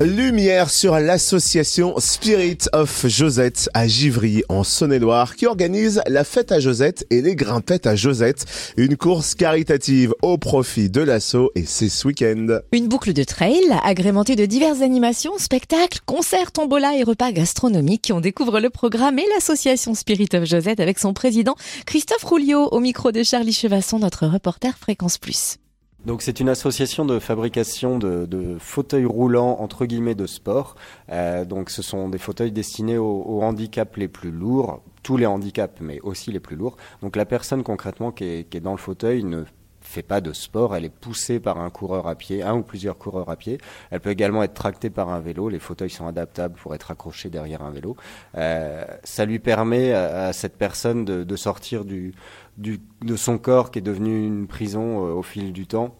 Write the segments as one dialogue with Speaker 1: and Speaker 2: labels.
Speaker 1: Lumière sur l'association Spirit of Josette à Givry en Saône-et-Loire qui organise la fête à Josette et les grimpettes à Josette, une course caritative au profit de l'assaut et c'est ce week-end.
Speaker 2: Une boucle de trail agrémentée de diverses animations, spectacles, concerts, tombola et repas gastronomiques. On découvre le programme et l'association Spirit of Josette avec son président Christophe Rouliot au micro de Charlie Chevasson, notre reporter Fréquence Plus.
Speaker 3: Donc c'est une association de fabrication de, fauteuils roulants entre guillemets de sport. Euh, donc ce sont des fauteuils destinés aux, aux, handicaps les plus lourds, tous les handicaps, mais aussi les plus lourds. Donc la personne concrètement qui est, qui est dans le fauteuil ne fait pas de sport, elle est poussée par un coureur à pied, un ou plusieurs coureurs à pied. Elle peut également être tractée par un vélo. Les fauteuils sont adaptables pour être accrochés derrière un vélo. Euh, ça lui permet à, cette personne de, sortir du, du, de son corps qui est devenu une prison euh, au fil du temps.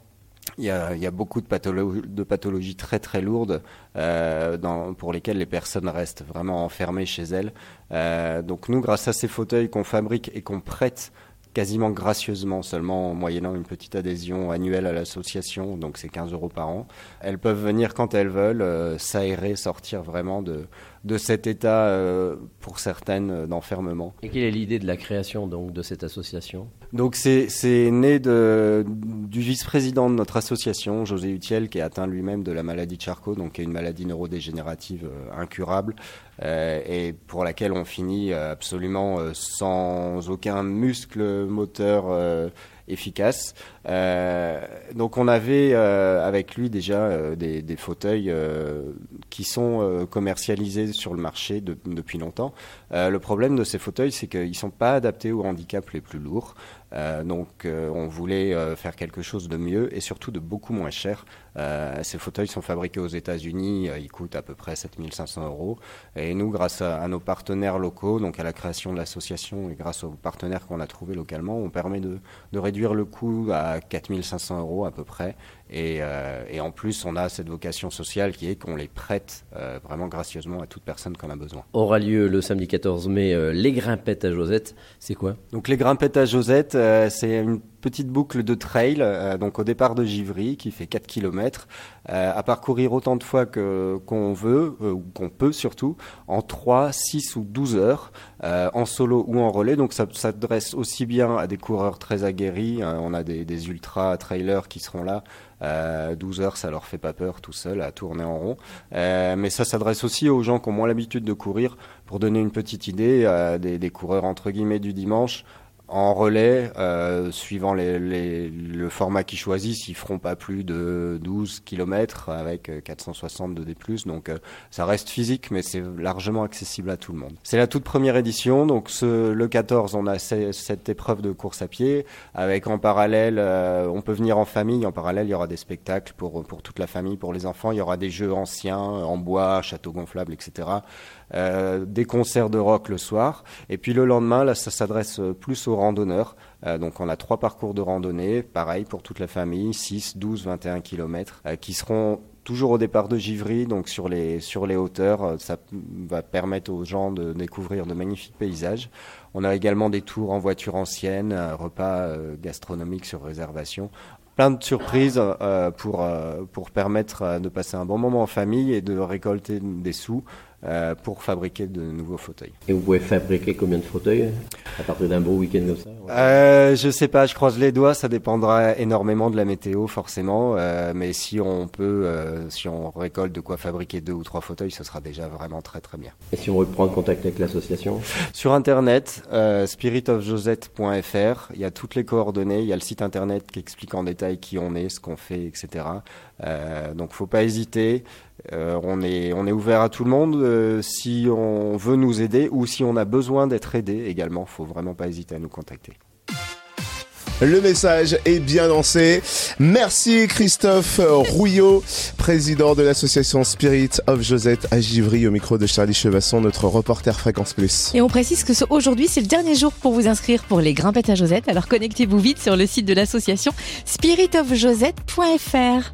Speaker 3: Il y, a, il y a, beaucoup de, de pathologies très très lourdes euh, dans, pour lesquelles les personnes restent vraiment enfermées chez elles. Donc nous, grâce à ces fauteuils qu'on fabrique et qu'on prête quasiment gracieusement, seulement en moyennant une petite adhésion annuelle à l'association, donc c'est 15 euros par an. Elles peuvent venir quand elles veulent, euh, s'aérer, sortir vraiment de, de cet état, euh, pour certaines, euh, d'enfermement.
Speaker 4: Et quelle est l'idée de la création donc de cette association?
Speaker 3: Donc c'est né de, du vice-président de notre association, José Utiel, qui est atteint lui-même de la maladie de Charcot, donc qui est une maladie neurodégénérative euh, incurable, euh, et pour laquelle on finit absolument sans aucun muscle moteur efficace. Euh, donc on avait euh, avec lui déjà euh, des, fauteuils qui sont commercialisés sur le marché de, depuis longtemps. Le problème de ces fauteuils, c'est qu'ils ne sont pas adaptés aux handicaps les plus lourds. Donc on voulait faire quelque chose de mieux et surtout de beaucoup moins cher. ces fauteuils sont fabriqués aux États-Unis, ils coûtent à peu près 7500 euros. Et nous, grâce à, à, nos partenaires locaux, donc à la création de l'association et grâce aux partenaires qu'on a trouvés localement, on permet de, de réduire le coût à 4500 euros à peu près. Et, euh, et, en plus, on a cette vocation sociale qui est qu'on les prête euh, vraiment gracieusement à toute personne qui en a besoin.
Speaker 4: Aura lieu le samedi 14 mai euh, les grimpettes à Josette. C'est quoi?
Speaker 3: Donc les grimpettes à Josette, euh, c'est une petite boucle de trail, euh, donc au départ de Givry, qui fait 4 km, à parcourir autant de fois que qu'on veut, ou qu'on peut surtout, en 3, 6 ou 12 heures, en solo ou en relais. Donc ça s'adresse aussi bien à des coureurs très aguerris. on a des, des ultra trailers qui seront là. Euh, 12 heures, ça leur fait pas peur tout seul à tourner en rond. Euh, mais ça s'adresse aussi aux gens qui ont moins l'habitude de courir. Pour donner une petite idée, euh, des, coureurs entre guillemets du dimanche, en relais, euh, suivant les, les, le format qu'ils choisissent, ils feront pas plus de 12 km avec 460 de D+. Donc euh, ça reste physique, mais c'est largement accessible à tout le monde. C'est la toute première édition, donc ce, le 14, on a cette épreuve de course à pied, avec en parallèle, euh, on peut venir en famille, en parallèle il y aura des spectacles pour, pour toute la famille, pour les enfants, il y aura des jeux anciens, en bois, châteaux gonflables, etc. Euh, des concerts de rock le soir, et puis le lendemain, là ça s'adresse plus aux randonneurs. Euh, donc on a trois parcours de randonnée, pareil pour toute la famille, 6, 12, 21 km, euh, qui seront toujours au départ de Givry, donc sur les, sur les hauteurs. Ça va permettre aux gens de découvrir de magnifiques paysages. On a également des tours en voiture ancienne, un repas euh, gastronomique sur réservation. Plein de surprises euh, pour, euh, pour permettre de passer un bon moment en famille et de récolter des sous euh, pour fabriquer de nouveaux fauteuils.
Speaker 4: Et vous pouvez fabriquer combien de fauteuils à partir d'un beau week-end comme ça
Speaker 3: euh, Je sais pas, je croise les doigts, ça dépendra énormément de la météo forcément, euh, mais si on peut, euh, si on récolte de quoi fabriquer deux ou trois fauteuils, ce sera déjà vraiment très très bien.
Speaker 4: Et si on veut prendre contact avec l'association?
Speaker 3: Sur internet, spiritofjosette.fr, il y a toutes les coordonnées, il y a le site internet qui explique en détail qui on est, ce qu'on fait, etc. Donc faut pas hésiter. Euh, on, est, on est ouvert à tout le monde. Euh, si on veut nous aider ou si on a besoin d'être aidé également, faut vraiment pas hésiter à nous contacter.
Speaker 1: Le message est bien lancé. Merci Christophe Rouillot, président de l'association Spirit of Josette à Givry, au micro de Charlie Chevasson, notre reporter Fréquence Plus.
Speaker 2: Et on précise que aujourd'hui, c'est le dernier jour pour vous inscrire pour les grimpettes à Josette. Alors connectez-vous vite sur le site de l'association spiritofjosette.fr.